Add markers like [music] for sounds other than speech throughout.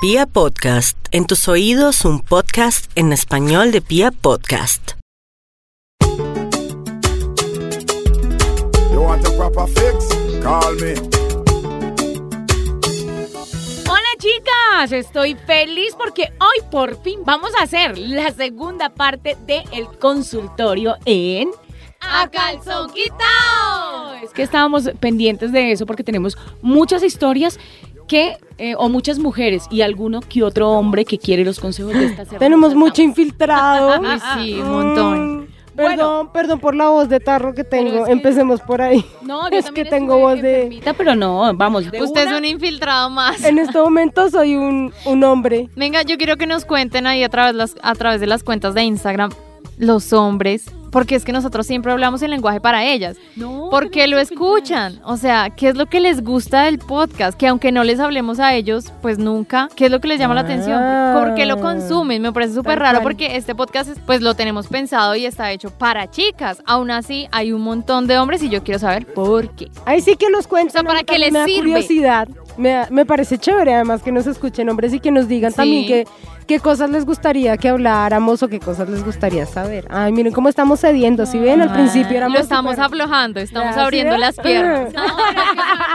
Pia Podcast, en tus oídos un podcast en español de Pia Podcast. You want a proper fix? Call me. Hola chicas, estoy feliz porque hoy por fin vamos a hacer la segunda parte del consultorio en A Calzón. Es que estábamos pendientes de eso porque tenemos muchas historias que, eh, o muchas mujeres y alguno que otro hombre que quiere los consejos de estas Tenemos mucho infiltrado. [laughs] Ay, sí, un montón. Mm, Perdón, perdón por la voz de tarro que tengo. es que- Empecemos por ahí. No, yo [laughs] es que tengo voz de... enfermita, pero no, vamos. de Usted es un infiltrado más. En este momento soy un, un hombre. Venga, yo quiero que nos cuenten ahí a través, las, a través de las cuentas de Instagram los hombres, porque es que nosotros siempre hablamos en lenguaje para ellas. No, ¿Por qué tenemos lo que escuchan? O sea, ¿qué es lo que les gusta del podcast? Que aunque no les hablemos a ellos, pues nunca, ¿qué es lo que les llama la atención? Ah. ¿Por qué lo consumen? Me parece súper raro porque este podcast, es- pues lo tenemos pensado y está hecho para chicas. Aún así, hay un montón de hombres y yo quiero saber por qué. Ahí sí que nos cuentan. O sea, ¿para también les me da sirve? curiosidad. Me, parece chévere además que nos escuchen hombres y que nos digan Sí. también qué, qué cosas les gustaría que habláramos o qué cosas les gustaría saber. Ay, miren cómo estamos cediendo. Si ven, al principio éramos Lo estamos aflojando, estamos Ya, ¿sí abriendo las piernas. [laughs] No,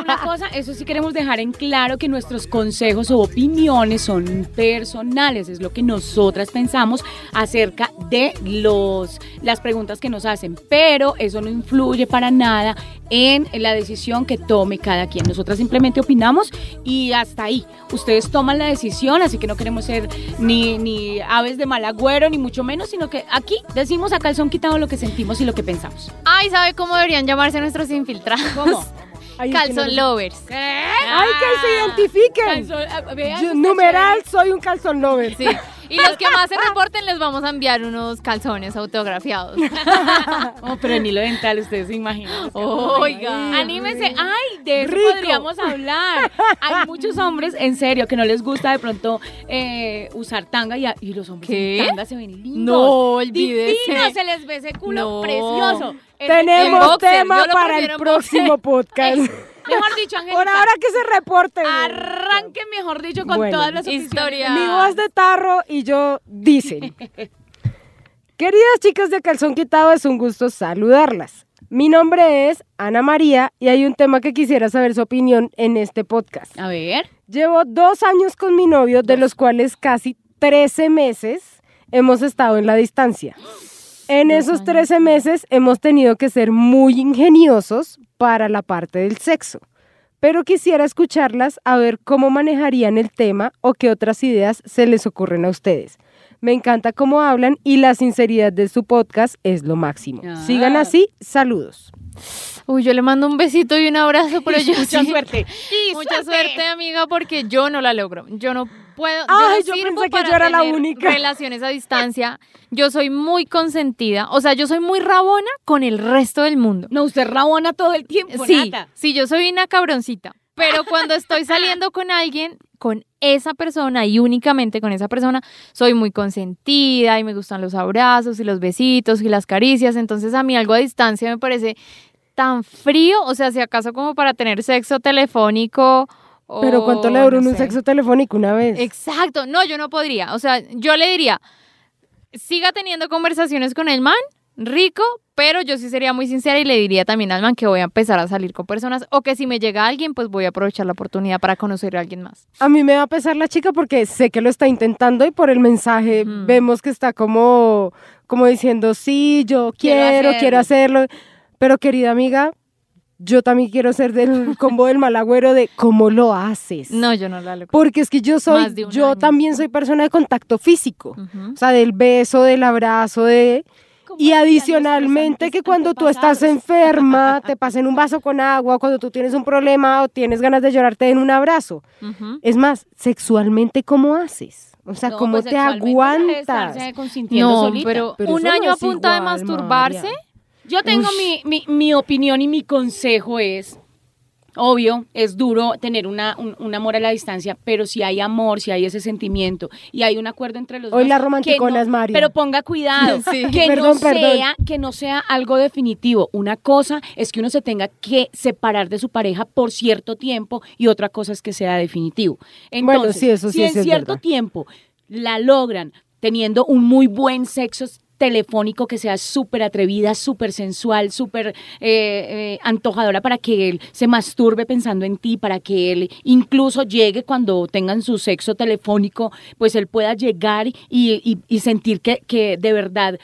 una cosa, eso sí queremos dejar en claro que nuestros consejos o opiniones son personales, es lo que nosotras pensamos acerca de los las preguntas que nos hacen, pero eso no influye para nada en la decisión que tome cada quien. Nosotras simplemente opinamos y hasta ahí. Ustedes toman la decisión, así que no queremos ser ni, ni aves de mal agüero, ni mucho menos, sino que aquí decimos a calzón quitado lo que sentimos y lo que pensamos. Ay, ¿sabe cómo deberían llamarse nuestros infiltrados? ¿Cómo? [laughs] No- lovers. Ay, que se identifiquen. Calzón- vean, Yo, está numeral, soy un calzón lover. Sí. Y los que más se reporten les vamos a enviar unos calzones autografiados. [laughs] Oh, pero en hilo dental, ustedes se imaginan. [laughs] Oiga. Anímese. Ay, de eso Rico. podríamos hablar. Hay [laughs] muchos hombres, en serio, que no les gusta de pronto eh, usar tanga y, a- y los hombres ¿Qué? en tanga se ven lindos. No, olvídese. Divinos, se les ve ese culo No. precioso. Tenemos en tema para el próximo podcast. [laughs] Mejor dicho, Angélica, Por ahora que se reporte. arranque, mejor dicho, con Bueno, todas las opciones. historia. Mi voz de tarro y yo dicen. [laughs] Queridas chicas de Calzón Quitado, es un gusto saludarlas. Mi nombre es Ana María y hay un tema que quisiera saber su opinión en este podcast. A ver. Llevo dos años con mi novio, de los cuales casi 13 meses hemos estado en la distancia. En esos 13 meses hemos tenido que ser muy ingeniosos para la parte del sexo. Pero quisiera escucharlas a ver cómo manejarían el tema o qué otras ideas se les ocurren a ustedes. Me encanta cómo hablan y la sinceridad de su podcast es lo máximo. Ah. Sigan así, saludos. Uy, yo le mando un besito y un abrazo, pero [laughs] yo Mucha sí- suerte. Mucha suerte, amiga, porque yo no la logro. Yo no puedo. Ay, yo, no pensé que yo era la única. Relaciones a distancia. Yo soy muy consentida. O sea, yo soy muy rabona con el resto del mundo. No, usted rabona todo el tiempo, Sí, Nata. sí, yo soy una cabroncita. Pero cuando estoy saliendo con alguien, con esa persona y únicamente con esa persona, soy muy consentida y me gustan los abrazos y los besitos y las caricias. Entonces a mí algo a distancia me parece tan frío, o sea, si acaso como para tener sexo telefónico. O Pero ¿cuánto le duró no un sé. sexo telefónico una vez? Exacto, no, yo no podría. O sea, yo le diría, siga teniendo conversaciones con el man, rico, pero yo sí sería muy sincera y le diría también al man que voy a empezar a salir con personas o que si me llega alguien, pues voy a aprovechar la oportunidad para conocer a alguien más. A mí me va a pesar la chica porque sé que lo está intentando y por el mensaje vemos que está como, como diciendo, sí, yo quiero, Quiero quiero hacerlo. Pero querida amiga, yo también quiero ser del [laughs] combo del malagüero de cómo lo haces. No, yo no la logro. Porque es que yo soy, yo año. también soy persona de contacto físico. O sea, del beso, del abrazo, de... ¿Cómo Y adicionalmente que cuando tú estás enferma, [laughs] te pasen un vaso con agua, cuando tú tienes un problema o tienes ganas de llorar, te den un abrazo. Es más, sexualmente, ¿cómo haces? O sea, No, ¿cómo pues, te aguantas? No, pero, Pero un eso no año a punta de masturbarse. María. Yo tengo mi, mi, mi opinión y mi consejo es, Obvio, es duro tener una, un, un amor a la distancia, pero si hay amor, si hay ese sentimiento y hay un acuerdo entre los Hoy dos. la que romanticona no- es María. Pero ponga cuidado, [laughs] Sí. que, Perdón, no perdón. sea, que no sea algo definitivo. Una cosa es que uno se tenga que separar de su pareja por cierto tiempo y otra cosa es que sea definitivo. Bueno, Entonces, sí, eso sí, si en es cierto verdad. tiempo la logran teniendo un muy buen sexo telefónico que sea súper atrevida, súper sensual, súper eh, eh, antojadora para que él se masturbe pensando en ti, para que él incluso llegue cuando tengan su sexo telefónico, pues él pueda llegar y, y- y sentir que, que de verdad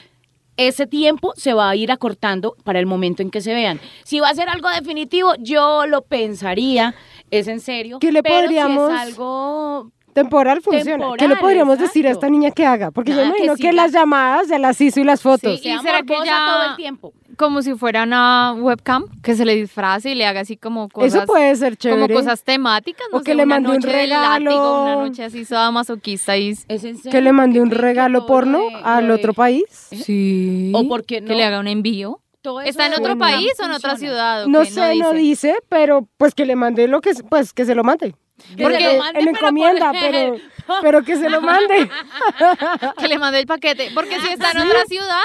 ese tiempo se va a ir acortando para el momento en que se vean. Si va a ser algo definitivo, yo lo pensaría, es en serio. ¿Qué le pero podríamos- Si es algo Temporal funciona. ¿Qué le Temporal, podríamos decir a exacto. esta niña que haga? Porque yo Nada, imagino que que, las llamadas ya las hizo y las fotos. Sí. sea será que ya- todo el tiempo. Como si fuera una webcam, que se le disfrace y le haga así como cosas. Eso puede ser chévere. Como cosas temáticas, no O sé, que le una mande un del látigo, regalo. una noche así toda masoquista y... ¿Es en serio? que le mande un ¿Creen que regalo porno de- al de- otro país. Sí. O porque no. Que le haga un envío. ¿Está en otro país o en otra ciudad? No qué? sé, no dice. dice, pero pues que le mande lo que, pues que se lo mande. Que Porque lo en pero encomienda, [laughs] pero, pero que se lo mande. [laughs] Que le mande el paquete. Porque si está en otra ciudad,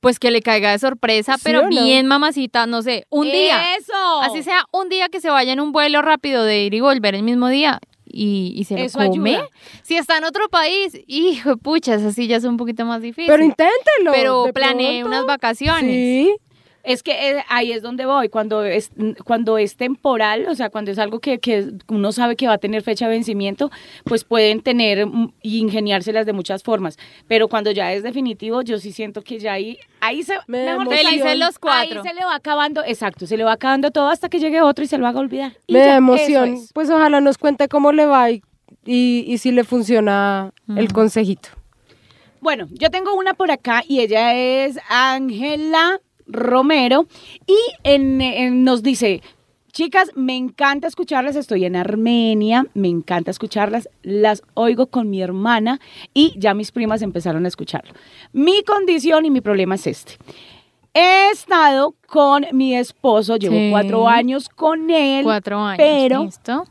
pues que le caiga de sorpresa, ¿Sí pero no? bien mamacita, no sé, un día. Eso. Así sea, un día que se vaya en un vuelo rápido de ir y volver el mismo día y, y se lo Eso come. ayuda. Si está en otro país, hijo de pucha, eso sí ya es un poquito más difícil. Pero inténtelo. Pero planee unas vacaciones. Sí. Es que eh, ahí es donde voy, cuando es, cuando es temporal, o sea, cuando es algo que, que uno sabe que va a tener fecha de vencimiento, pues pueden tener mm, y ingeniárselas de muchas formas. Pero cuando ya es definitivo, yo sí siento que ya ahí, ahí se, Me mejor Felices emoción. los cuatro. Ahí se le va acabando, exacto, se le va acabando todo hasta que llegue otro y se lo haga olvidar. Y Me ya, da emoción. es. Pues ojalá nos cuente cómo le va y, y, y si le funciona el consejito. Bueno, yo tengo una por acá y ella es Ángela Romero y en- en- nos dice, chicas, me encanta escucharlas, estoy en Armenia, me encanta escucharlas, las oigo con mi hermana y ya mis primas empezaron a escucharlo. Mi condición y mi problema es este. He estado con mi esposo, llevo Sí. cuatro años con él, Cuatro años. pero ¿listo?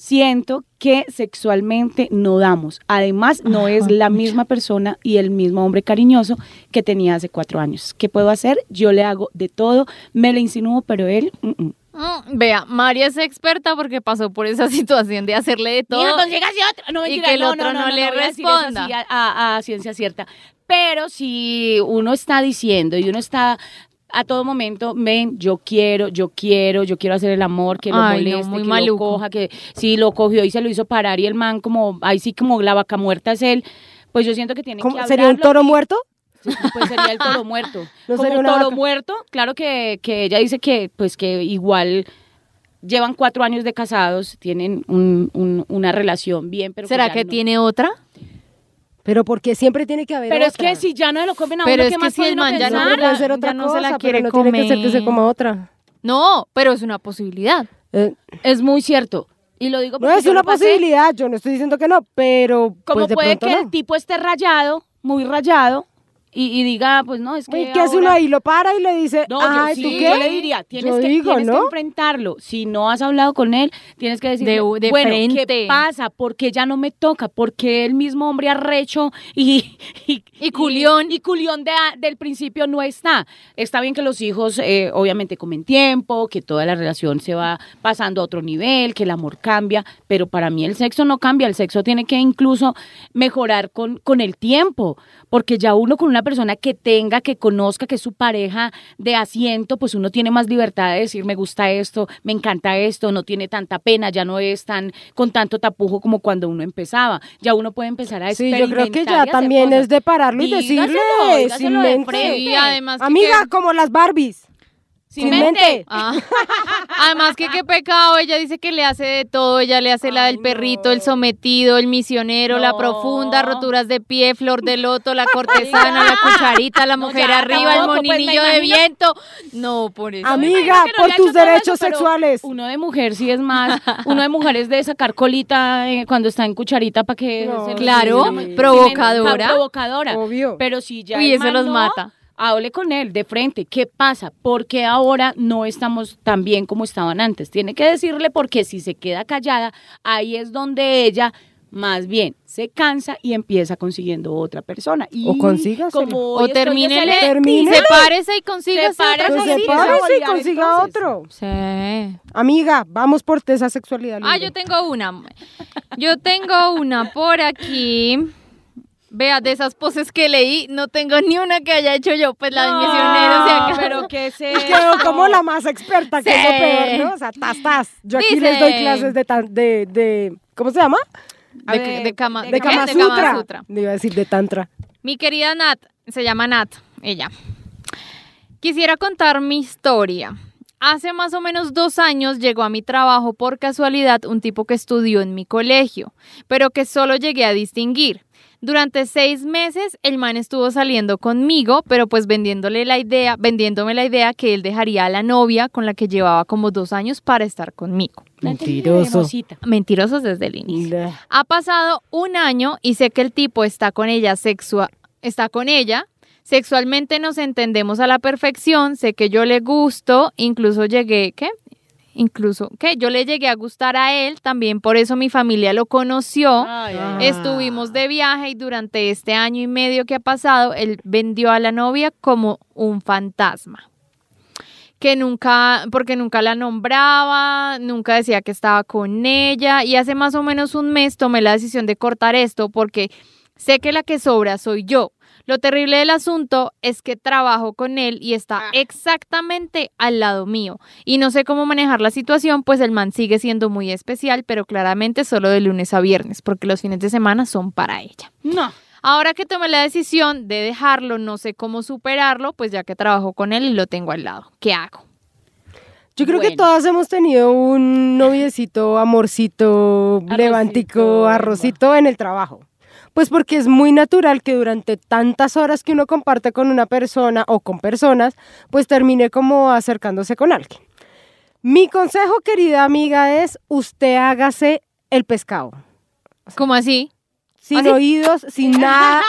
Siento que sexualmente no damos. Además, no es la misma persona y el mismo hombre cariñoso que tenía hace cuatro años. ¿Qué puedo hacer? Yo le hago de todo, me le insinúo, pero él... mm, mm. Mm, vea, María es experta porque pasó por esa [laughs] situación de hacerle de todo. Mija, otro. No, y mentira, que el no, otro no, no no, no, le responda. así a, a- a ciencia cierta. Pero si uno está diciendo y uno está a todo momento, ven, yo quiero, yo quiero, yo quiero hacer el amor, que lo Ay, no, moleste, muy que maluco. lo coja, que si lo cogió y se lo hizo parar y el man como, ahí sí como la vaca muerta es él, pues yo siento que tiene ¿Cómo- que ¿Sería un toro y- muerto? pues sería el toro muerto. [laughs] No Como toro vaca. muerto, claro que, que ella dice que pues que igual llevan cuatro años de casados, tienen un- un- una relación bien, pero ¿Será que no. tiene otra? Pero porque siempre tiene que haber Pero es que si ya no se lo comen a Pero uno, es ¿qué que más si el man ya No, no puede ser otra ya no se cosa, pero quiere no tiene que ser que se comer. coma otra. No, pero es una posibilidad. Eh, Es muy cierto. Y lo digo no porque es yo una pasé. posibilidad, yo no estoy diciendo que no, pero Como pues de puede que no. el tipo esté rayado, muy rayado, y, y diga, pues no, es que. ¿Y qué hace uno ahora- ahí? Lo para y le dice, No, ay, yo, ¿tú qué? yo le diría, tienes, Yo que, digo, tienes que enfrentarlo. Si no has hablado con él, tienes que decirle, De- de bueno, frente. ¿qué pasa? ¿Por qué ya no me toca? ¿Por qué el mismo hombre arrecho y... Y, Y culión. Y, culión de, del principio no está. Está bien que los hijos, eh, obviamente, comen tiempo, que toda la relación se va pasando a otro nivel, que el amor cambia, pero para mí el sexo no cambia. El sexo tiene que incluso mejorar con, con el tiempo, porque ya uno con una persona que tenga, que conozca, que es su pareja de asiento, pues uno tiene más libertad de decir, me gusta esto, me encanta esto, no tiene tanta pena, ya no es tan con tanto tapujo como cuando uno empezaba. Ya uno puede empezar a Sí, yo creo que experimentar ya también cosas. es de pararlo y Dígaselo, decirle dígaselo sin de mente. frente. Y además que Amiga, como las Barbies. Sin sin mente. mente. Ah. Además que qué pecado, ella dice que le hace de todo, ella le hace la del perrito, el sometido, el misionero, la profunda, roturas de pie, flor de loto, la cortesana, la cucharita, la mujer arriba, el pues, moninillo de viento. No, por eso. Amiga, por tus derechos eso, sexuales. Uno de mujer sí es más, uno de mujer es de sacar colita eh, cuando está en cucharita para que se- Claro, sí, provocadora. provocadora. Obvio. Pero si ya Uy, el eso los mata. Hable con él de frente. ¿Qué pasa? ¿Por qué ahora no estamos tan bien como estaban antes? Tiene que decirle porque si se queda callada, ahí es donde ella más bien se cansa y empieza consiguiendo otra persona. Y O como O Termínele. sepárese y consígase Sepárese Pues y consiga entonces. otro. Sí. Amiga, vamos por esa sexualidad. Ah, yo tengo una. Yo tengo una por aquí. Vea, de esas poses que leí, no tengo ni una que haya hecho yo, pues la de misionero. O sea, que- pero que se Quedó como la más experta, que es lo peor, ¿no? O sea, tas, tas. Yo aquí Dice- les doy clases de, tan- de, de, ¿cómo se llama? De, ver, de cama, De. Kama De Sutra. Kama Sutra. Le iba a decir de Tantra. Mi querida Nat, se llama Nat, ella. Quisiera contar mi historia. Hace más o menos dos años llegó a mi trabajo por casualidad un tipo que estudió en mi colegio, pero que solo llegué a distinguir. Durante seis meses el man estuvo saliendo conmigo, pero pues vendiéndole la idea, vendiéndome la idea que él dejaría a la novia con la que llevaba como dos años para estar conmigo. Mentiroso. Mentirosos desde el inicio. Le- Ha pasado un año y sé que el tipo está con ella sexua está con ella. Sexualmente nos entendemos a la perfección, sé que yo le gusto, incluso llegué, ¿qué? Incluso, ¿qué? Yo le llegué a gustar a él, también por eso mi familia lo conoció. Ah. ay, ay. Estuvimos de viaje y durante este año y medio que ha pasado, él vendió a la novia como un fantasma. Que nunca, porque nunca la nombraba, nunca decía que estaba con ella. Y hace más o menos un mes tomé la decisión de cortar esto porque sé que la que sobra soy yo. Lo terrible del asunto es que trabajo con él y está exactamente al lado mío. Y no sé cómo manejar la situación, pues el man sigue siendo muy especial, pero claramente solo de lunes a viernes, porque los fines de semana son para ella. No. Ahora que tomé la decisión de dejarlo, no sé cómo superarlo, pues ya que trabajo con él y lo tengo al lado. ¿Qué hago? Yo creo que todas hemos tenido un noviecito, amorcito, Arrocito, levántico, arrocito en el trabajo. Pues porque es muy natural que durante tantas horas que uno comparte con una persona o con personas, pues termine como acercándose con alguien. Mi consejo, querida amiga, es usted hágase el pescado. ¿Cómo así? Sin ¿Ah, sí? oídos, sin [laughs] nada,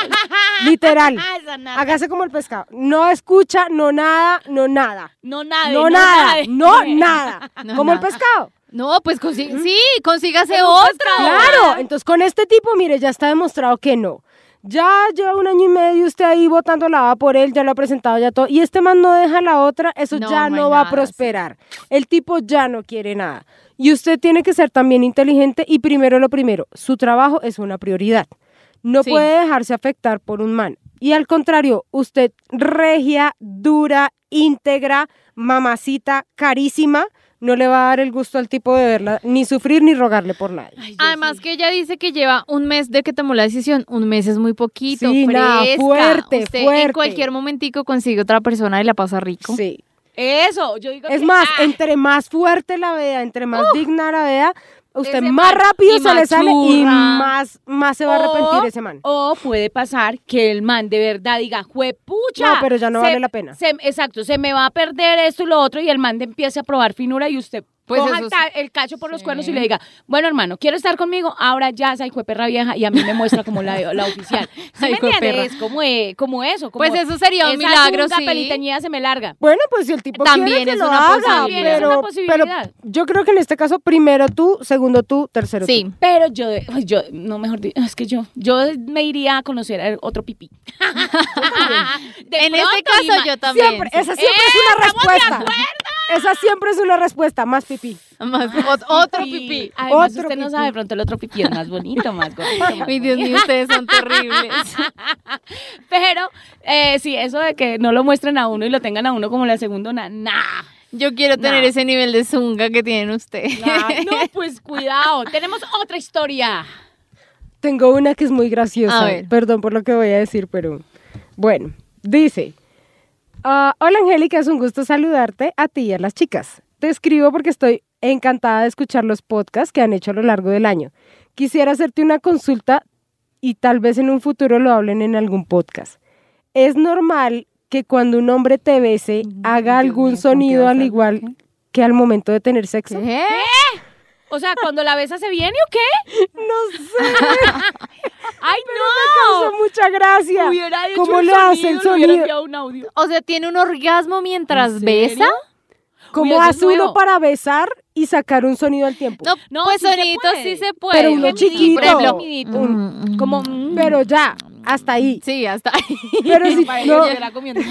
literal. Ah. Hágase como el pescado. No escucha, no nada, no nada. No nada. No nada, no [laughs] nada. No Como el pescado. No, pues consi- sí, consígase pescado. Claro, entonces con este tipo, mire, ya está demostrado que no. Ya lleva un año y medio usted ahí votando la va por él, ya lo ha presentado ya todo, y este man no deja la otra, eso No, ya no va a prosperar. El tipo ya no quiere nada. Y usted tiene que ser también inteligente y primero lo primero, su trabajo es una prioridad. No Sí. puede dejarse afectar por un man. Y al contrario, usted regia, dura, íntegra, mamacita, carísima, no le va a dar el gusto al tipo de verla, ni sufrir ni rogarle por nadie. Ay, yo Además sí. que ella dice que lleva un mes de que tomó la decisión. Un mes es muy poquito, Sí, nada, fuerte, Usted en fuerte. cualquier momentico consigue otra persona y la pasa rico. Sí. Eso, yo digo Es que- más, Ah, entre más fuerte la vea, entre más digna la vea, usted más rápido se le sale y más, más se va a arrepentir O- ese man. O puede pasar que el man de verdad diga, juepucha. No, pero ya no se- vale la pena. se- exacto, se me va a perder esto y lo otro y el man de empiece a probar finura y usted Pues coja el, sí. cacho por los Sí. cuernos y le diga, bueno hermano, ¿quiere estar conmigo? Ahora ya esa de perra vieja y a mí me muestra como la, la oficial. [laughs] ¿Sí me de entiendes? Como, eh, como eso. Como Pues eso sería un milagro, sí. peliteñida se me larga. Bueno, pues si el tipo También quiere que es lo una haga, posibilidad. pero, Es una pero posibilidad. yo creo que en este caso primero tú, segundo tú, tercero tú. Sí. Pero yo, yo, no mejor dicho, es que yo, yo me iría a conocer a otro pipí. [laughs] De en este caso yo también. Siempre, esa siempre es una respuesta. Esa siempre es una respuesta, más pipí. Más- ot- otro pipí. Además, Otro usted no pipí. sabe, de pronto el otro pipí es más bonito, más gordito. más [laughs] Ay, Dios mío, ustedes son terribles. [laughs] Pero, eh, sí, eso de que no lo muestren a uno y lo tengan a uno como la segundona, nah. Yo quiero tener No. ese nivel de zunga que tienen ustedes. nah. No, [laughs] pues cuidado. Tenemos otra historia. Tengo una que es muy graciosa. A ver. Perdón por lo que voy a decir, pero bueno, dice, ah, hola Angélica, es un gusto saludarte a ti y a las chicas. Te escribo porque estoy encantada de escuchar los podcasts que han hecho a lo largo del año. Quisiera hacerte una consulta y tal vez en un futuro lo hablen en algún podcast. ¿Es normal que cuando un hombre te bese haga algún mío, ¿con qué sonido al igual que al momento de tener sexo? ¿Qué? O sea, cuando la besa se viene o qué? No sé, [laughs] ¡Ay, me causó no! mucha gracia. Hubiera hecho ¿Cómo le hace el sonido? un audio. O sea, tiene un orgasmo mientras ¿En besa. ¿Cómo Uy, hace uno para besar y sacar un sonido al tiempo? No, No, pues sí se puede. sí se puede. Pero uno chiquito. Por ejemplo, Gemidito. mm, Como, mm. Pero ya, hasta ahí. Sí, hasta ahí. Pero, [laughs] si- no,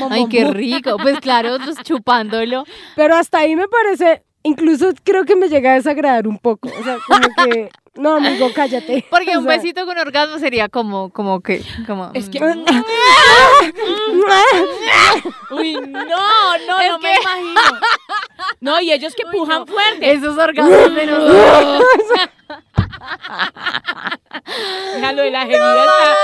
un Ay, qué rico. Pues claro, [laughs] chupándolo. pero hasta ahí me parece, incluso creo que me llega a desagradar un poco. O sea, como que, no, amigo, cállate. [laughs] Porque O un sea, besito con orgasmo sería como, como que, como. Es que. mm. [laughs] Uy, no, no, Es no me que- imagino. No, y ellos que pujan fuerte. Esos orgasmos nosotros. [laughs] Déjalo de la gemida está.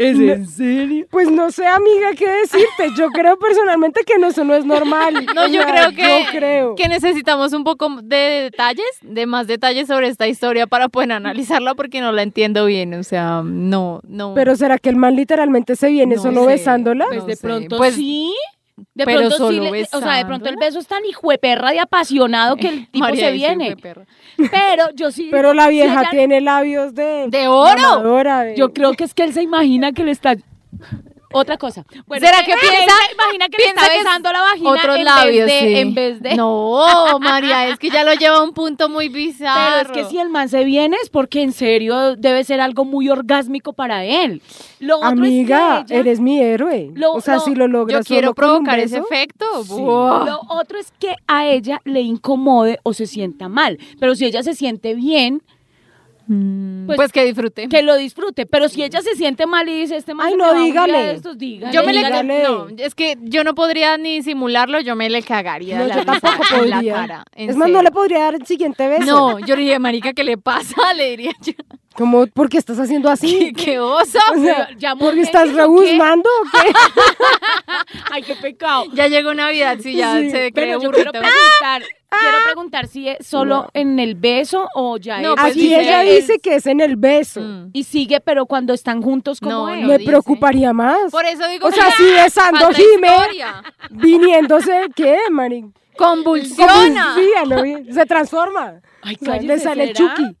¿Es en serio? Pues no sé, amiga, qué decirte. Yo creo personalmente que no, eso no es normal. [laughs] No, O yo sea, creo que, Yo creo. que necesitamos un poco de detalles, de más detalles sobre esta historia para poder analizarla porque no la entiendo bien. O sea, no, no. Pero ¿será que el man literalmente se viene No solo sé. besándola? Pues No de sé. pronto Pues, sí. De pero pronto sí. solo le- o sea, de pronto el beso es tan hijueperra de apasionado que el [laughs] tipo María se viene. Pero yo sí. Pero la vieja ella- tiene labios de... ¡De oro! Yo creo que es que él se imagina que le está. Otra cosa. Bueno, ¿Será que piensa- imagina que le piensa está que es besando la vagina Otros en labios, vez de, sí. en vez de. No, María, es que ya lo lleva a un punto muy bizarro. [laughs] Pero es que si el man se viene es porque en serio debe ser algo muy orgásmico para él. Lo otro Amiga, es que ella- eres mi héroe. Lo- o sea, lo- si lo logras Yo quiero solo con un provocar ese efecto. Sí. Lo otro es que a ella le incomode o se sienta mal. Pero si ella se siente bien, Pues- Pues, que disfrute. que lo disfrute. Pero si ella se siente mal y dice, este man Ay, no, dígale. estos, dígale. Yo me le no, es que yo no podría ni simularlo, yo me le cagaría No, la yo risa tampoco en la podría. cara. Es más, no le podría dar el siguiente beso. No, yo le diría, marica, ¿qué le pasa? [laughs] Le diría yo. Como, ¿por qué estás haciendo así? [laughs] ¡Qué oso! O sea, Ya ¿Porque estás eso, ¿qué? rebuznando o qué? [laughs] Ay, qué pecado. Ya llegó Navidad, sí, ya Sí, se cree Pero yo quiero preguntar, quiero preguntar si es solo en el beso o ya No, es- pues Aquí ella él- dice que es en el beso. Mm. y sigue, pero cuando están juntos como No, es. no. Me dice. preocuparía más. Por eso digo O sea, si besando historia. viniéndose, ¿qué, Mari? Convulsiona. Bien. Se transforma. Ay, O sea, le sale ¿será? Chucky.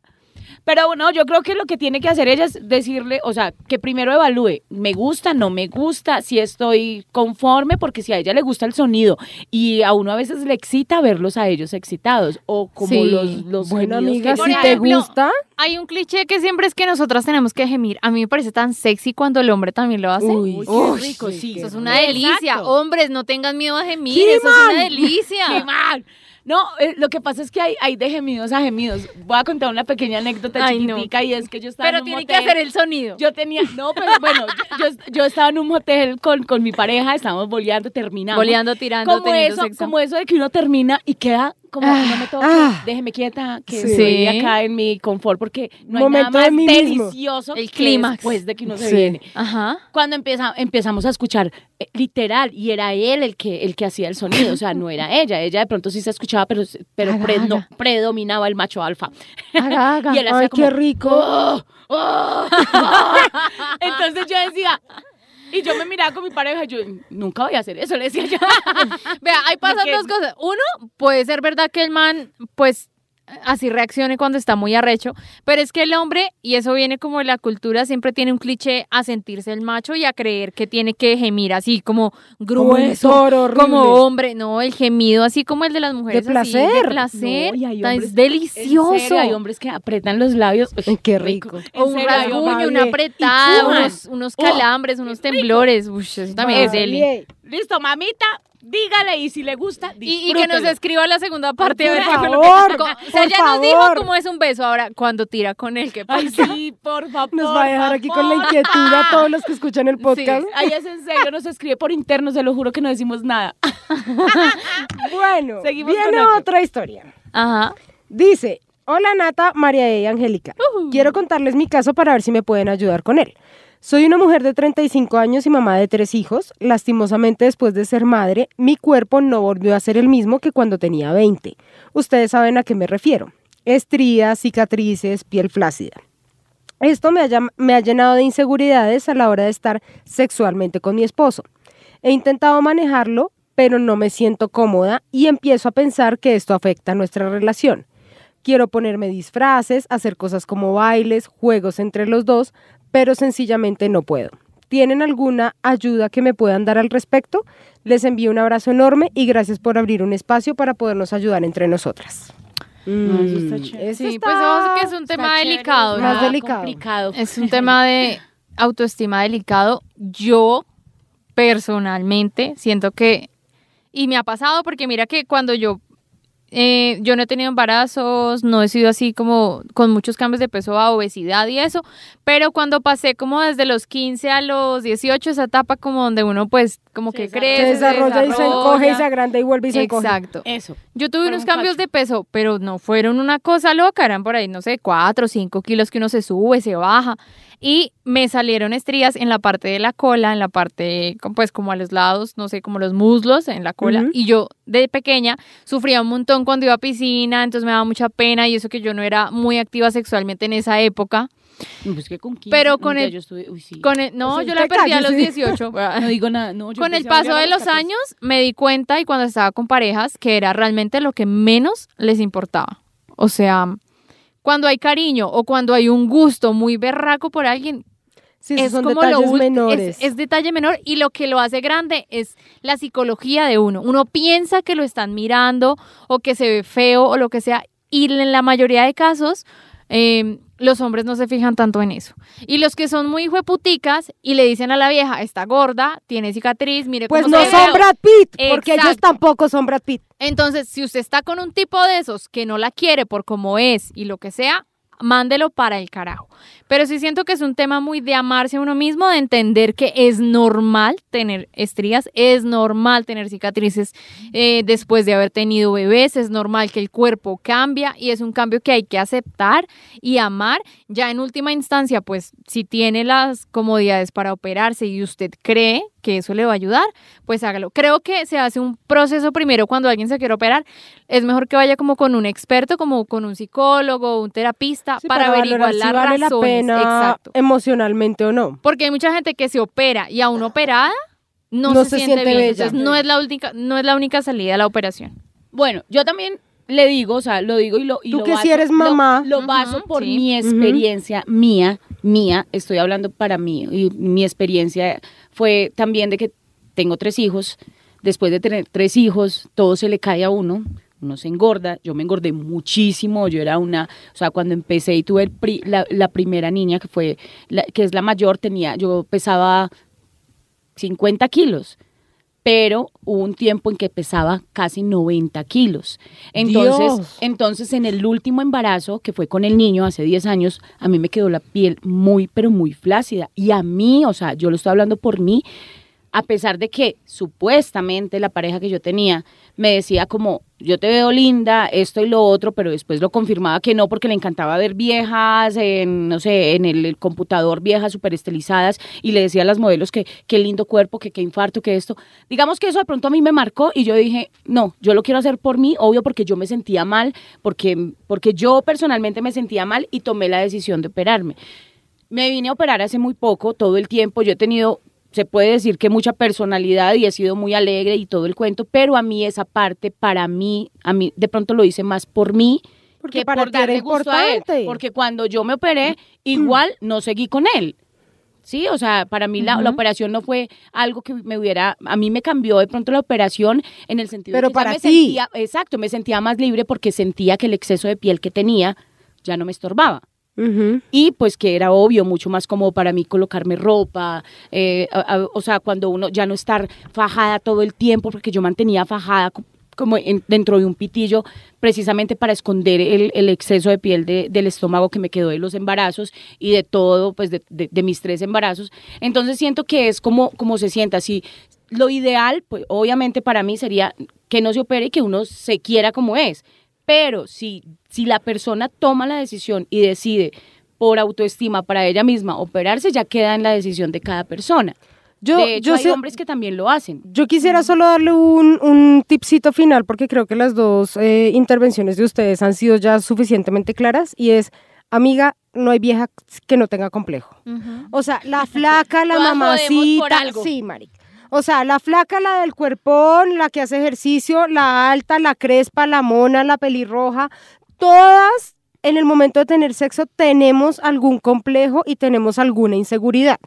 Pero no, yo creo que lo que tiene que hacer ella es decirle, o sea, que primero evalúe, me gusta, no me gusta, si estoy conforme, porque si a ella le gusta el sonido y a uno a veces le excita verlos a ellos excitados, o como Sí. los, los Bueno, amiga, si te gusta, Hay un cliché que siempre es que nosotras tenemos que gemir. A mí me parece tan sexy cuando el hombre también lo hace. Uy, Uy, qué rico, sí, Eso es una delicia. Exacto. Hombres, no tengan miedo a gemir. ¡Qué Eso es una delicia. ¡Qué mal! No, eh, lo que pasa es que hay, hay de gemidos a gemidos. Voy a contar una pequeña anécdota Ay, no. chiquitica y es que yo estaba Pero en un tiene que motel. hacer el sonido. Yo tenía, no, pero bueno, yo, yo- yo estaba en un hotel con, con mi pareja, estábamos boleando, terminamos. Boleando, tirando, como teniendo eso, sexo. como eso de que uno termina y queda como no me toque, ah. déjeme quieta, que Sí. estoy acá en mi confort porque no hay nada más delicioso El clímax. después de que uno se Sí. viene. Ajá. Cuando empieza, empezamos a escuchar eh, literal y era él el que el que hacía el sonido, o sea, no era ella, ella de pronto sí se escuchaba, pero pero pre- no, predominaba el macho alfa. Haga, haga. [laughs] Y él hacía ay, como, qué rico. "Oh, oh, oh". [laughs] Entonces yo decía, y yo me miraba con mi pareja, yo nunca voy a hacer eso, le decía yo. [laughs] Vea, ahí pasan Porque- dos cosas. Uno, puede ser verdad que el man, pues, así reaccione cuando está muy arrecho, pero es que el hombre, y eso viene como de la cultura, siempre tiene un cliché a sentirse el macho y a creer que tiene que gemir así como Como grueso, horrible. como hombre, no, el gemido así como el de las mujeres. así, placer. de placer. No, hombres- es delicioso. En serio, hay hombres que apretan los labios. Qué rico. O un rasguño, una apretada, unos, unos calambres, unos temblores. Uy, eso también es deli. Listo, mamita, dígale y si le gusta, Y, y que nos escriba la segunda parte. Por favor, pasó. O sea, por ya nos dijo cómo es un beso. Ahora, cuando tira con él, ¿qué pasa? Ay, sí, por favor. Nos va a dejar aquí con la inquietud a todos los que escuchan el podcast. Ay, es en serio, nos escribe por interno, se lo juro que no decimos nada. [laughs] Bueno, Seguimos viene con otra historia. Ajá. Dice, hola Nata, María y Angélica. Quiero contarles mi caso para ver si me pueden ayudar con él. Soy una mujer de 35 años y mamá de tres hijos. Lastimosamente, después de ser madre, mi cuerpo no volvió a ser el mismo que cuando tenía 20. Ustedes saben a qué me refiero. Estrías, cicatrices, piel flácida. Esto me me ha llenado de inseguridades a la hora de estar sexualmente con mi esposo. He intentado manejarlo, pero no me siento cómoda y empiezo a pensar que esto afecta nuestra relación. Quiero ponerme disfraces, hacer cosas como bailes, juegos entre los dos, pero sencillamente no puedo. ¿Tienen alguna ayuda que me puedan dar al respecto? Les envío un abrazo enorme y gracias por abrir un espacio para podernos ayudar entre nosotras. No, eso está Mm, chévere. eso Sí, está- pues eso que es un Está tema chévere, delicado. Más delicado. complicado. Es un tema de autoestima delicado. Yo personalmente siento que, y me ha pasado porque mira que cuando yo, eh, yo no he tenido embarazos, no he sido así como con muchos cambios de peso a obesidad y eso, pero cuando pasé como desde los 15 a los 18, esa etapa como donde uno pues como Se que desarrolla. crece, se desarrolla y se encoge y se desarrolla. agranda y vuelve y se encoge. Exacto. Eso. Yo tuve unos cambios cacho. de peso, pero no fueron una cosa loca, eran por ahí, no sé, cuatro o cinco kilos que uno se sube, se baja. Y me salieron estrías en la parte de la cola, en la parte, pues como a los lados, no sé, como los muslos en la cola. Y yo de pequeña sufría un montón cuando iba a piscina, entonces me daba mucha pena y eso que yo no era muy activa sexualmente en esa época. Pues que con 15, Pero con el- yo estuve, uy, sí. Con el, no, yo la perdí a los sí. 18. [laughs] No digo nada, no. yo Con el paso de los 14. años me di cuenta y cuando estaba con parejas que era realmente lo que menos les importaba. O sea, cuando hay cariño o cuando hay un gusto muy berraco por alguien, Sí, es son como detalles menores. Es, es detalle menor y lo que lo hace grande es la psicología de uno. Uno piensa que lo están mirando o que se ve feo o lo que sea y en la mayoría de casos eh, los hombres no se fijan tanto en eso. Y los que son muy hueputicas y le dicen a la vieja, está gorda, tiene cicatriz, mire Pues cómo no se son ve". Brad Pitt, porque ellos tampoco son Brad Pitt. Entonces, si usted está con un tipo de esos que no la quiere por cómo es y lo que sea, mándelo para el carajo. Pero sí siento que es un tema muy de amarse a uno mismo, de entender que es normal tener estrías, es normal tener cicatrices eh, después de haber tenido bebés, es normal que el cuerpo cambia y es un cambio que hay que aceptar y amar. Ya en última instancia, pues si tiene las comodidades para operarse y usted cree que eso le va a ayudar, pues hágalo. Creo que se hace un proceso primero cuando alguien se quiere operar. Es mejor que vaya como con un experto, como con un psicólogo, un terapista, Sí, para, averiguar las si vale razones. la pena Exacto. emocionalmente o no. Porque hay mucha gente que se opera y aún operada no, No se, se siente, siente bien. bella. Entonces no es la única, no es la única salida de la operación. Bueno, yo también le digo, o sea, lo digo y lo y Tú lo que baso- eres lo- mamá. Lo, baso por sí. mi experiencia mía, mía, estoy hablando para mí y mi experiencia fue también de que tengo tres hijos, después de tener tres hijos, todo se le cae a uno, uno se engorda, yo me engordé muchísimo, yo era una, o sea, cuando empecé y tuve pri- la, la primera niña que fue, la- que es la mayor, tenía, yo pesaba 50 kilos, pero hubo un tiempo en que pesaba casi 90 kilos. Entonces, Dios. entonces en el último embarazo, que fue con el niño hace 10 años, a mí me quedó la piel muy, pero muy flácida. Y a mí, o sea, yo lo estoy hablando por mí, a pesar de que supuestamente la pareja que yo tenía me decía como, yo te veo linda, esto y lo otro, pero después lo confirmaba que no, porque le encantaba ver viejas, en, no sé, en el, computador, viejas súper estilizadas, y le decía a las modelos que qué lindo cuerpo, que qué infarto, que esto. Digamos que eso de pronto a mí me marcó y yo dije, no, yo lo quiero hacer por mí, obvio, porque yo me sentía mal, porque, porque yo personalmente me sentía mal y tomé la decisión de operarme. Me vine a operar hace muy poco, todo el tiempo. Yo he tenido, se puede decir que mucha personalidad y he sido muy alegre y todo el cuento, pero a mí esa parte, para mí, a mí de pronto lo hice más por mí Porque que para por darle gusto a él. Porque cuando yo me operé, igual no seguí con él. Sí, o sea, para mí la, la operación no fue algo que me hubiera, a mí me cambió de pronto la operación en el sentido Pero de que para me ti. sentía, exacto, me sentía más libre porque sentía que el exceso de piel que tenía ya no me estorbaba. Y pues que era obvio, mucho más cómodo para mí colocarme ropa, eh, o sea, cuando uno ya no estar fajada todo el tiempo, porque yo mantenía fajada co- como en- dentro de un pitillo, precisamente para esconder el, exceso de piel de- del estómago que me quedó de los embarazos y de todo, pues de mis tres embarazos. Entonces siento que es como, como se sienta, así. Lo ideal, pues obviamente para mí sería que no se opere y que uno se quiera como es. Pero si, si la persona toma la decisión y decide por autoestima para ella misma operarse, ya queda en la decisión de cada persona. Yo, de hecho, yo hay sé- hombres que también lo hacen. Yo quisiera solo darle un, un tipcito final porque creo que las dos eh, intervenciones de ustedes han sido ya suficientemente claras y es, amiga, no hay vieja que no tenga complejo. O sea, la flaca, la [laughs] Todas podemos por mamacita, algo. sí, marica. O sea, la flaca, la del cuerpón, la que hace ejercicio, la alta, la crespa, la mona, la pelirroja, todas en el momento de tener sexo tenemos algún complejo y tenemos alguna inseguridad.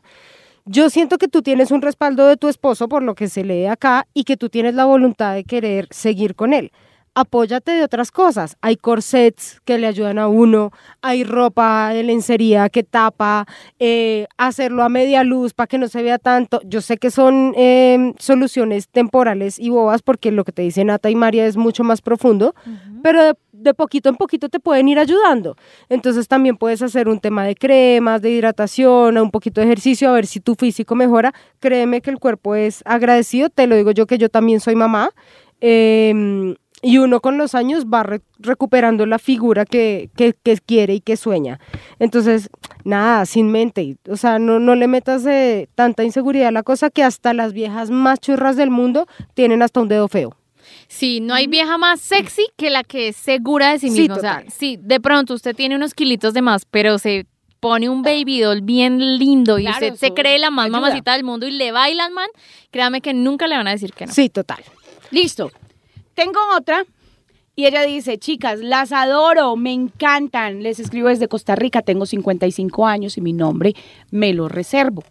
yo siento que tú tienes un respaldo de tu esposo por lo que se lee acá y que tú tienes la voluntad de querer seguir con él. Apóyate de otras cosas. Hay corsets que le ayudan a uno, hay ropa de lencería que tapa, eh, hacerlo a media luz para que no se vea tanto. Yo sé que son eh, soluciones temporales y bobas porque lo que te dice Nata y María es mucho más profundo, pero de, de poquito en poquito te pueden ir ayudando. Entonces también puedes hacer un tema de cremas, de hidratación, un poquito de ejercicio, a ver si tu físico mejora. Créeme que el cuerpo es agradecido, te lo digo yo que yo también soy mamá. em, y uno con los años va re- recuperando la figura que, que- que quiere y que sueña. Entonces, nada, sin mente. O sea, no, no le metas eh, tanta inseguridad a la cosa que hasta las viejas más churras del mundo tienen hasta un dedo feo. Sí, no hay vieja más sexy que la que es segura de sí Sí, misma. o sea, sí, de pronto usted tiene unos kilitos de más, pero se pone un baby doll bien lindo y Claro, usted se cree la más ayuda. mamacita del mundo y le bailan, man, créame que nunca le van a decir que no. Sí, total. Listo. Tengo otra. Y ella dice, chicas, las adoro, me encantan. Les escribo desde Costa Rica, tengo 55 años y mi nombre me lo reservo.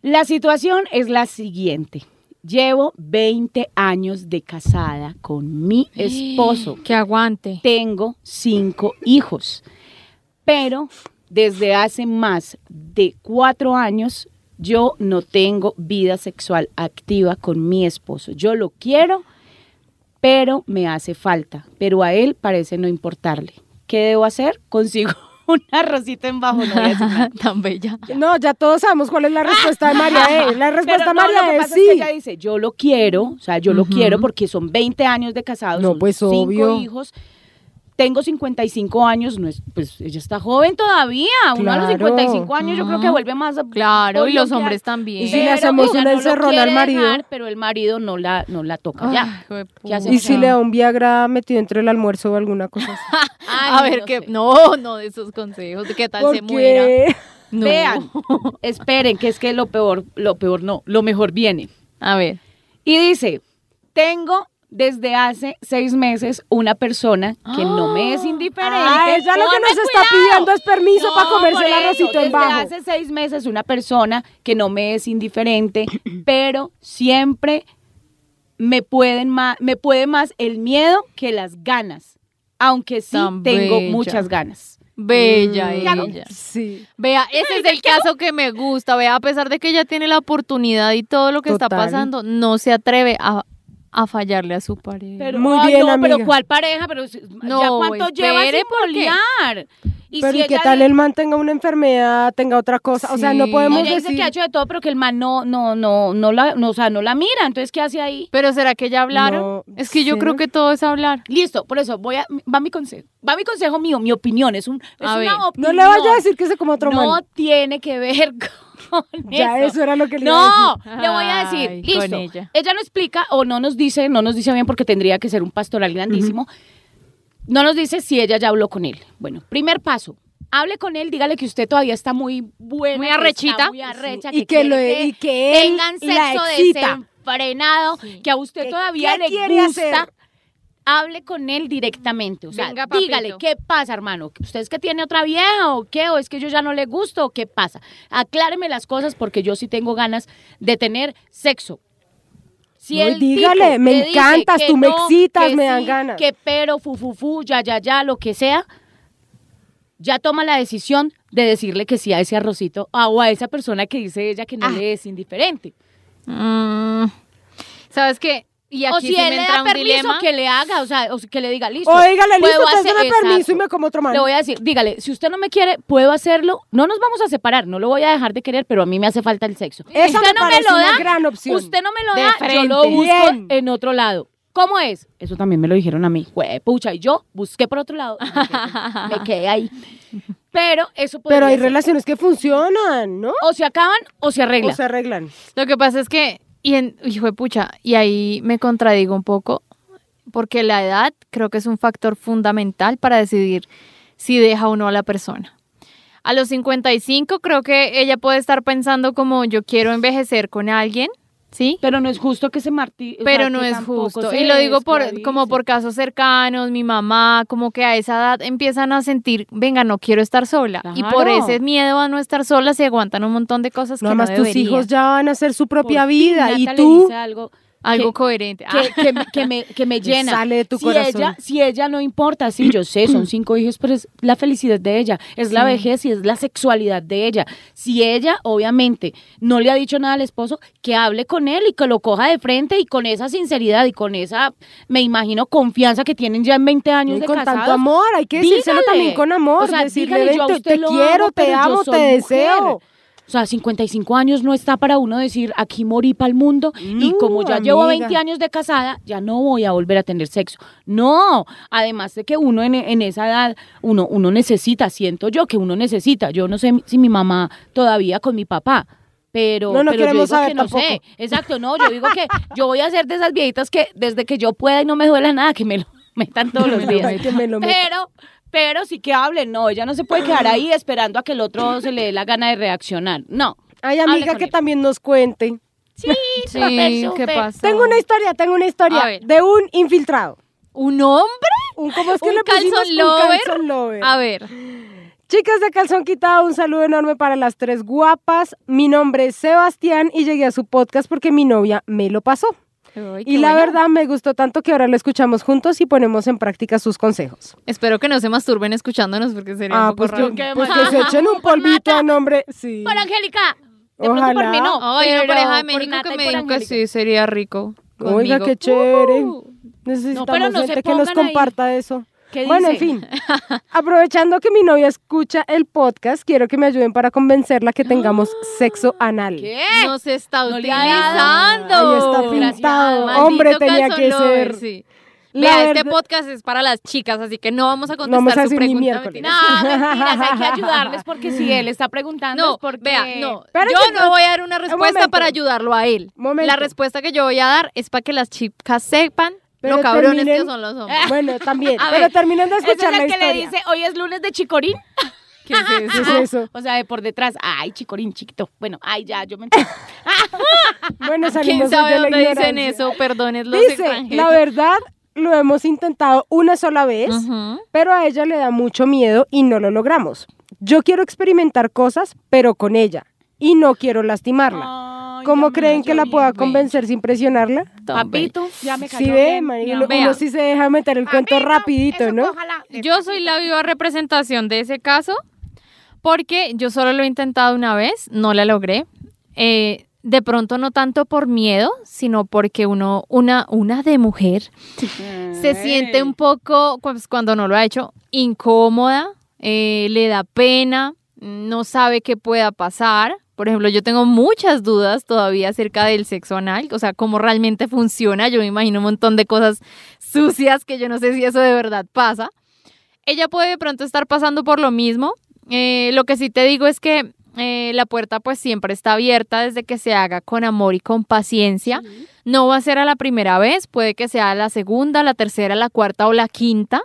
La situación es la siguiente. Llevo 20 años de casada con mi [gasps] esposo. Que aguante. Tengo cinco hijos. Pero desde hace más de cuatro años yo no tengo vida sexual activa con mi esposo. Yo lo quiero, pero me hace falta. Pero a él parece no importarle. ¿Qué debo hacer? [laughs] Consigo un arrocito en bajo. No voy a decir nada. [laughs] Tan bella. No, ya todos sabemos cuál es la respuesta de María E. La [laughs] respuesta Pero de no, María lo que es pasa sí. es que ella dice, yo lo quiero, o sea, yo lo quiero porque son 20 años de casados, No, son pues, cinco obvio. hijos. Tengo 55 años, no es, pues ella está joven todavía. Uno a los Claro. 55 años yo creo que vuelve más. Claro, y los hombres también. Y si le hacemos una no encerrona al quiere marido. dejar, pero el marido no la, no la toca ya. Ay, ¿Qué hacemos? Y si le da un Viagra metido entre el almuerzo o alguna cosa así. [laughs] A ver, no que sé. no, no de esos consejos, ¿qué tal se ¿Por muera? qué? [laughs] No. Vean, esperen, que es que lo peor, lo peor no, lo mejor viene. A ver. Y dice, tengo desde hace seis meses una persona que no me es [gasps] indiferente. Ah, ella lo que nos está cuidado. pidiendo es permiso para comerse el arrocito en desde bajo. hace seis meses una persona que no me es indiferente, [clears throat] pero siempre me pueden más, me puede más el miedo que las ganas, aunque sí Tan tengo bella. muchas ganas. Bella ¿Qué hago? ella. Sí. Vea, ese es el caso que me gusta. Vea, a pesar de que ella tiene la oportunidad y todo lo que está pasando, no se atreve a, a fallarle a su pareja. Pero, Muy bien, no, pero amiga. ¿cuál pareja? Pero No, ya cuánto lleva sin bolear. Y Pero si ¿y qué tal el man tenga una enfermedad, tenga otra cosa? O sea, no podemos ella dice decir... que ha hecho de todo, pero que el man no, no, no, no la, no, o sea, no la mira. Entonces, ¿qué hace ahí? Pero ¿será que ya hablaron? No, es que yo creo que todo es hablar. Listo, por eso voy a, va mi consejo. Va mi consejo mío, mi opinión. Es, un, es A ver. una No opinión. le vaya a decir que se come otro No man. tiene que ver [laughs] con Ya, eso. eso era lo que le iba a No, le voy a decir, Ay, listo. con ella. Ella no explica o no nos dice, no nos dice bien porque tendría que ser un pastoral grandísimo. No nos dice si ella ya habló con él. Bueno, primer paso. Hable con él, dígale que usted todavía está muy buena. Muy arrechita. Muy arrecha, Y que lo- y que él tengan la sexo excita. desenfrenado, que a usted ¿Qué- todavía qué le quiere gusta. hacer? Hable con él directamente, o sea, Venga, dígale, ¿qué pasa, hermano? ¿Usted es que tiene otra vieja o qué? ¿O es que yo ya no le gusto o qué pasa? Acláreme las cosas porque yo sí tengo ganas de tener sexo. Si No, dígale, me encantas, tú me excitas, que me dan sí, ganas. Que pero, fu, fu, fu, ya, ya, ya, lo que sea, ya toma la decisión de decirle que sí a ese arrocito ah, o a esa persona que dice ella que no Ah. le es indiferente. Mm, ¿Sabes qué? Y aquí o si sí él me le da un permiso, dilema. que le haga, o sea, o que le diga, listo. O dígale, listo, entonces hacer- permiso y me como otro man. Le voy a decir, dígale, si usted no me quiere, puedo hacerlo. No nos vamos a separar, no lo voy a dejar de querer, pero a mí me hace falta el sexo. Esa usted me no me lo una da, gran opción. usted no me lo De da, yo lo busco Bien. en otro lado. ¿Cómo es? Eso también me lo dijeron a mí. Jue- pucha, y yo busqué por otro lado. [laughs] me quedé- ahí. Pero eso podría Pero hay ser. relaciones que funcionan, ¿no? O se acaban o se arreglan. O se arreglan. Lo que pasa es que, y en, hijo de pucha, y ahí me contradigo un poco, porque la edad creo que es un factor fundamental para decidir si deja o no a la persona. A los 55 creo que ella puede estar pensando como yo quiero envejecer con alguien ¿sí? Pero no es justo que se martí. Pero no es justo. Y lo digo por como por casos cercanos, mi mamá, como que a esa edad empiezan a sentir, venga, no quiero estar sola. Y por ese miedo a no estar sola se aguantan un montón de cosas No, que además no tus deberían. hijos ya van a hacer su propia Por fin, vida y tú dice algo Algo que- coherente. que, Ah, que, me- que me, que me [laughs] llena. sale de tu si corazón. Ella, si ella no importa, sí, yo sé, son [clears throat] cinco hijos, pero es la felicidad de ella, es la vejez y es la sexualidad de ella. Si ella, obviamente, no le ha dicho nada al esposo, que hable con él y que lo coja de frente y con esa sinceridad y con esa, me imagino, confianza que tienen ya en 20 años Y de con casados. tanto amor, hay que decírselo también con amor, O sea, decirle, dígale, "Ven, yo a te, usted te lo quiero, amo, te amo, te mujer". O sea, 55 años no está para uno decir aquí morí para el mundo y como ya llevo amiga. 20 años de casada, ya no voy a volver a tener sexo. No, además de que uno en, en esa edad, uno, uno necesita, siento yo que uno necesita. Yo no sé si mi mamá todavía con mi papá. Pero, No, no pero yo queremos digo saber que no tampoco. sé. Exacto, no, yo digo que yo voy a ser de esas viejitas que desde que yo pueda y no me duela nada, que me lo [laughs] metan todos los días. Ay, que me lo meta. Pero, pero sí que hablen, no, ella no se puede quedar ahí esperando a que el otro se le dé la gana de reaccionar. No. Ay, amiga, que él. también nos cuente. Sí, sí, ¿qué pasó? Tengo una historia, tengo una historia de un infiltrado. ¿Un hombre? Un, ¿Cómo es que ¿Un le pusimos? Un calzón lover. A ver. Chicas de Calzón Quitado, un saludo enorme para las tres guapas. Mi nombre es Sebastián y llegué a su podcast porque mi novia me lo pasó. Y la verdad me gustó tanto que ahora lo escuchamos juntos y ponemos en práctica sus consejos. Espero que no se masturben escuchándonos porque sería Ah, un poco pues, raro. que, pues que se echen un [laughs] polvito a nombre. Sí. Por Angélica. De Ojalá. por mí no. Ay, una pero pareja de México que me dijo que sí, sería rico. Oiga, conmigo. qué chéere. Uh. Necesitamos pero no se gente que nos ahí. comparta eso. ¿Qué Bueno, en fin. [laughs] Aprovechando que mi novia escucha el podcast, quiero que me ayuden para convencerla que tengamos [gasps] sexo anal. ¿Qué? No se está No utilizando. Ahí está Gracias. pintado. Maldito Hombre, tenía que lover, ser. sí. La Vea, este podcast es para las chicas, así que no vamos a No vamos contestar a su decir ni pregunta. miércoles. mentira. No, mentiras, hay que [laughs] ayudarles porque si él está preguntando No, es porque... vea, no. Pero yo no voy a dar una respuesta para ayudarlo a él. Momento. La respuesta que yo voy a dar es para que las chicas sepan Pero lo cabrones terminen- que son los hombres. [laughs] Bueno, también. [laughs] A pero ver, terminen de Ese es escuchar la que historia. le dice, hoy es lunes de chicorín. [laughs] ¿Qué es ¿Qué eso? es eso? O sea, de por detrás, ay, chicorín, chiquito. Bueno, ay, ya, yo me entiendo. Bueno, ¿Quién sabe de la dónde dicen eso? Perdonen los Dice, extranjeros. la verdad, lo hemos intentado una sola vez, pero a ella le da mucho miedo y no lo logramos. Yo quiero experimentar cosas, pero con ella, y no quiero lastimarla. Ay, ¿Cómo creen que la pueda bien. convencer sin presionarla? Papito, ya me cayó Sí ve, mi uno sí se deja meter el cuento Papito, rapidito, ¿no? cójala. Yo soy la viva representación de ese caso porque yo solo lo he intentado una vez, no la logré. Eh, de pronto no tanto por miedo, sino porque uno, una, una de mujer, se siente un poco, pues, cuando no lo ha hecho, incómoda, eh, le da pena, no sabe qué pueda pasar. Por ejemplo, yo tengo muchas dudas todavía acerca del sexo anal, o sea, cómo realmente funciona. Yo me imagino un montón de cosas sucias que yo no sé si eso de verdad pasa. Ella puede de pronto estar pasando por lo mismo. Eh, lo que sí te digo es que eh, la puerta pues siempre está abierta desde que se haga con amor y con paciencia. No va a ser a la primera vez, puede que sea la segunda, la tercera, la cuarta o la quinta.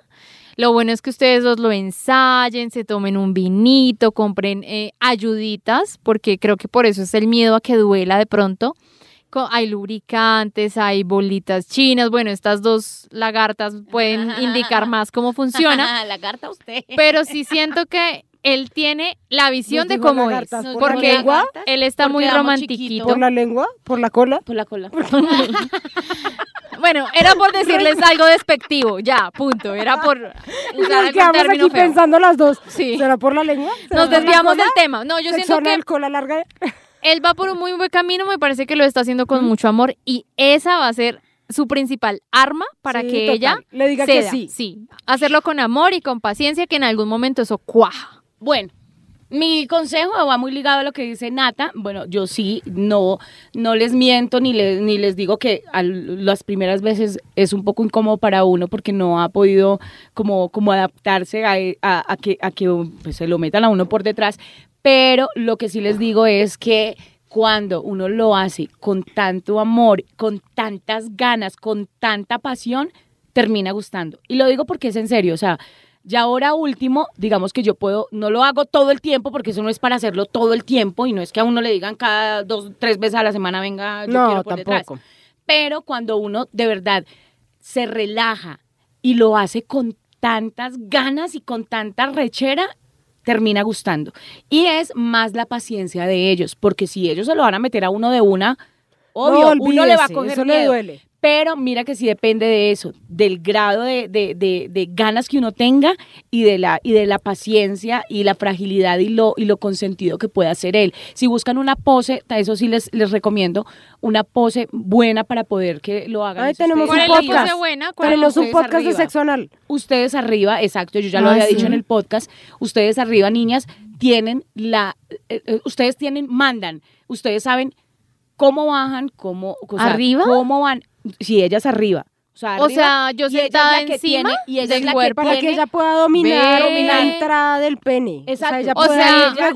Lo bueno es que ustedes dos lo ensayen, se tomen un vinito, compren eh, ayuditas, porque creo que por eso es el miedo a que duela de pronto. Hay lubricantes, hay bolitas chinas. Bueno, estas dos lagartas pueden indicar [laughs] más cómo funciona, [laughs] la carta usted. pero sí siento que él tiene la visión de cómo es. lagartas, ¿por la Porque lengua? él está Porque muy romantiquito. ¿Por la lengua? ¿Por la cola? Por la cola. [laughs] Bueno, era por decirles algo despectivo, ya, punto. Era por [laughs] usar Nos quedamos aquí feo. pensando las dos. Sí. ¿Será por la lengua? ¿Será Nos desviamos del tema. No, yo ¿Sexo siento que anal, cola larga? [laughs] él va por un muy buen camino, me parece que lo está haciendo con mucho amor y esa va a ser su principal arma para Sí, que total. ella Le diga que ceda. sí. hacerlo con amor y con paciencia que en algún momento eso cuaja. Bueno, mi consejo va muy ligado a lo que dice Nata. Bueno, yo sí, no, no les miento ni les, ni les digo que las primeras veces es un poco incómodo para uno porque no ha podido como, como adaptarse a, a- a que, a que pues, se lo metan a uno por detrás. Pero lo que sí les digo es que cuando uno lo hace con tanto amor, con tantas ganas, con tanta pasión, termina gustando. Y lo digo porque es en serio, o sea, Ya ahora último, digamos que yo puedo, no lo hago todo el tiempo porque eso no es para hacerlo todo el tiempo y no es que a uno le digan cada dos, tres veces a la semana venga, yo no, quiero por detrás. tampoco. Pero cuando uno de verdad se relaja y lo hace con tantas ganas y con tanta rechera, termina gustando. Y es más la paciencia de ellos, porque si ellos se lo van a meter a uno de una, obvio, No, uno le va a coger eso le duele. Pero mira que sí depende de eso, del grado de, de- de- de ganas que uno tenga y de la, y de la paciencia y la fragilidad y lo, y lo consentido que pueda hacer él. Si buscan una pose, eso sí les, les recomiendo, una pose buena para poder que lo hagan. Ay, tenemos ustedes ¿Cuál un podcast. pose buena? ¿Cuál Tenemos un podcast de arriba. sexo anal. Ustedes arriba, exacto, yo ya lo había sí. dicho en el podcast, ustedes arriba, niñas, tienen la, eh, eh, ustedes tienen, mandan, ustedes saben cómo bajan, cómo, o sea, ¿Arriba? cómo van, si ellas arriba. O sea, O arriba, sea, yo ella es sentada la que encima tiene- y ella es la que. Para que ella pueda dominar Ve. la entrada del pene. Exacto. O sea, ella O sea, ir o sea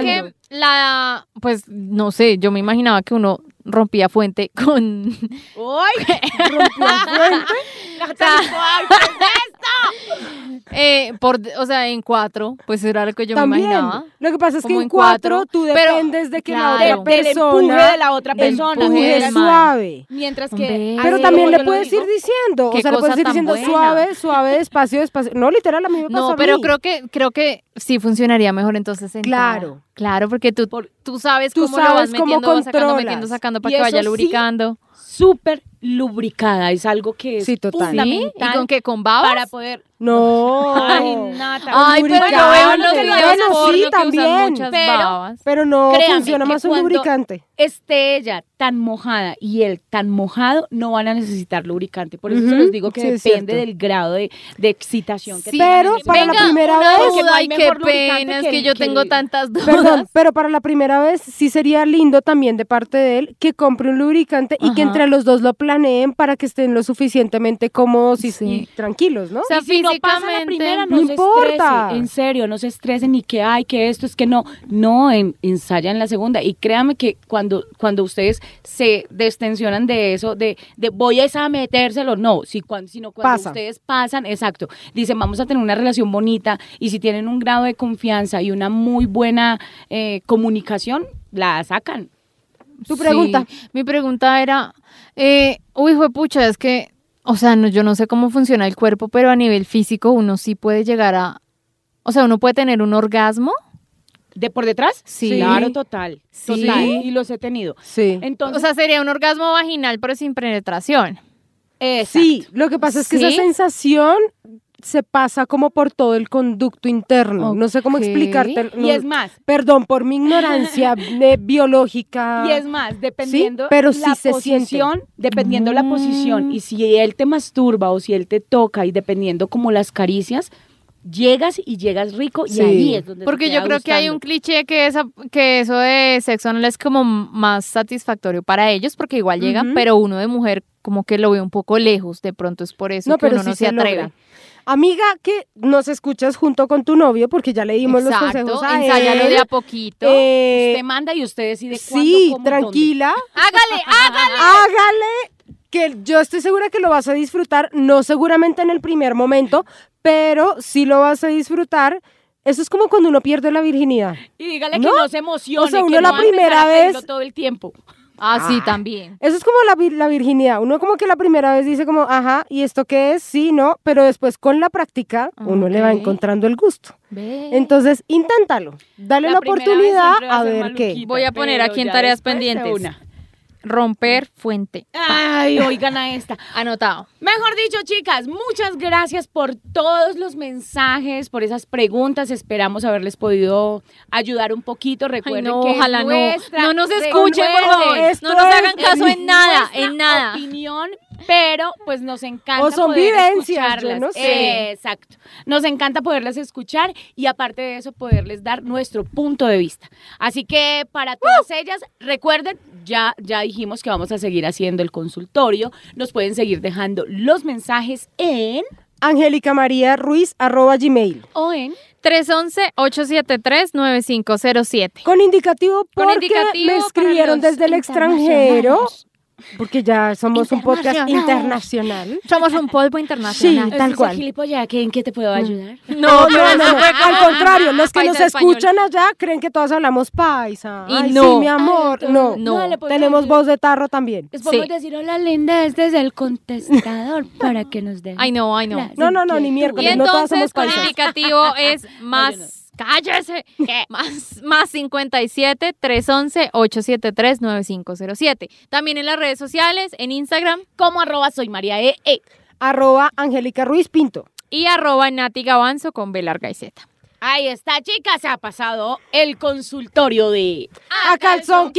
regulando. que la, pues no sé, yo me imaginaba que uno rompía fuente con... ¡Ay! Rompió fuente. Natalia, ay, ¿qué es esto? eh, por, o sea, en cuatro, pues era lo que yo También. me imaginaba. Lo que pasa es que en en cuatro, cuatro, tú pero, dependes de que claro, la otra persona de la otra persona. empuje empuje del man. suave. Mientras que... Pero también le puedes ir diciendo, o sea, le puedes ir diciendo buena. suave, suave, despacio, despacio. No, literal, a mí me pasó No, a pero mí. creo que creo que sí funcionaría mejor entonces sentada. Claro. Claro, porque tú, Por- tú sabes tú cómo lo vas sabes cómo metiendo, vas sacando, metiendo, sacando Y para que vaya lubricando. súper lubricada, es algo que es Sí, total. ¿Sí? fundamental ¿Y con qué? ¿Con babas? para poder... No. Ay, Nata. Ay, pero veo sí, que usan también, muchas pero- babas. Pero no funciona que más un lubricante. esté ella tan mojada y él tan mojado, no van a necesitar lubricante. Por eso se Ujú, los digo que sí, depende del grado de, de excitación que Sí, pero para la primera vez- no ay, qué pena, es que que yo que tengo tantas dudas. Perdón, pero para la primera vez sí sería lindo también de parte de él que compre un lubricante y que entre los dos lo planeen para que estén lo suficientemente cómodos y, Sí. y tranquilos, ¿no? O sea, Y si no pasa la primera, no no, se importa. estrese, en serio, no se estresen ni que hay, que esto es que no, no, en, ensayan la segunda. Y créanme que cuando, cuando ustedes se destensionan de eso, de, de voy a esa metérselo, no, si, cuando, sino cuando Pasa. ustedes pasan, exacto, dicen vamos a tener una relación bonita y si tienen un grado de confianza y una muy buena eh, comunicación, la sacan. Tu pregunta. Sí, mi pregunta era, eh, uy, hijo de pucha, es que, o sea, no, yo no sé cómo funciona el cuerpo, pero a nivel físico uno sí puede llegar a, o sea, uno puede tener un orgasmo. ¿De por detrás? Sí. Claro, total. Sí. Total. Y los he tenido. Sí. Entonces, O sea, sería un orgasmo vaginal, pero sin penetración. exacto. Sí, lo que pasa es que esa sensación se pasa como por todo el conducto interno. No sé cómo explicarte. Y es más, Perdón por mi ignorancia de [laughs] biológica. Y es más, dependiendo pero sí la se posición, dependiendo la posición, Mm. y si él te masturba o si él te toca, y dependiendo como las caricias, llegas y llegas rico Sí. y ahí es donde te Porque yo creo que hay un cliché que, esa, que eso de sexo anal es como más satisfactorio para ellos, porque igual llegan, pero uno de mujer como que lo ve un poco lejos, de pronto es por eso No, que pero uno no sí se se logra. Amiga, que nos escuchas junto con tu novio, porque ya le dimos los Exacto, consejos a ensáyalo él. de a poquito. Eh, Usted manda y usted decide cuándo, sí, cómo tranquila. hágale, [laughs] hágale. Hágale, que yo estoy segura que lo vas a disfrutar, no seguramente en el primer momento, pero sí lo vas a disfrutar. Eso es como cuando uno pierde la virginidad. Y dígale ¿No? que no se emocione, O sea, que uno no la primera vez- todo el tiempo. Ah, sí, también. Eso es como la, vir- la virginidad. Uno como que la primera vez dice como, ajá, ¿y esto qué es? Sí, no, pero después con la práctica uno le va encontrando el gusto. Ve. Entonces, inténtalo. Dale La oportunidad a ver qué. Voy a poner aquí en tareas pendientes. una. Romper fuente. Ay, [laughs] oigan a esta. Anotado. Mejor dicho, chicas, muchas gracias por todos los mensajes, por esas preguntas. Esperamos haberles podido ayudar un poquito. Ay, Recuerden no, que ojalá no. nuestra- No nos escuchen, por favor. No nos hagan caso en nada, en nada. opinión, pero pues nos encanta O son poder vivencias, escucharlas. yo no sé. Exacto. Nos encanta poderlas escuchar y aparte de eso poderles dar nuestro punto de vista. Así que para todas ellas, recuerden, ya ya dijimos que vamos a seguir haciendo el consultorio. Nos pueden seguir dejando los mensajes en Angélica María Ruiz, arroba gmail. o en 311-873-9507. Con indicativo Con porque indicativo me escribieron desde el extranjero. Porque ya somos un podcast internacional. Somos un polvo internacional. Sí, tal cual. gilipollez, ¿que ¿En qué te puedo ayudar? [laughs] No, no, no. [laughs] Al contrario, los que nos escuchan allá creen que todas hablamos paisa. Y no. mi amor. No, no. puedo tenemos voz de tarro también. Les podemos decir, hola linda, este es el contestador [laughs] para que nos den. Ay, no, ay, no. No, no, no, ni Y miércoles. no todas entonces somos paisas. indicativo es más. ¡Cállese! Más, más 57 311 873 9507. También en las redes sociales, en Instagram Como arroba soy María E. E. Arroba Angélica Ruiz Pinto. y arroba Nati Gavanzo con B larga y Z. Ahí está, chicas, se ha pasado el consultorio de... ¡A calzón!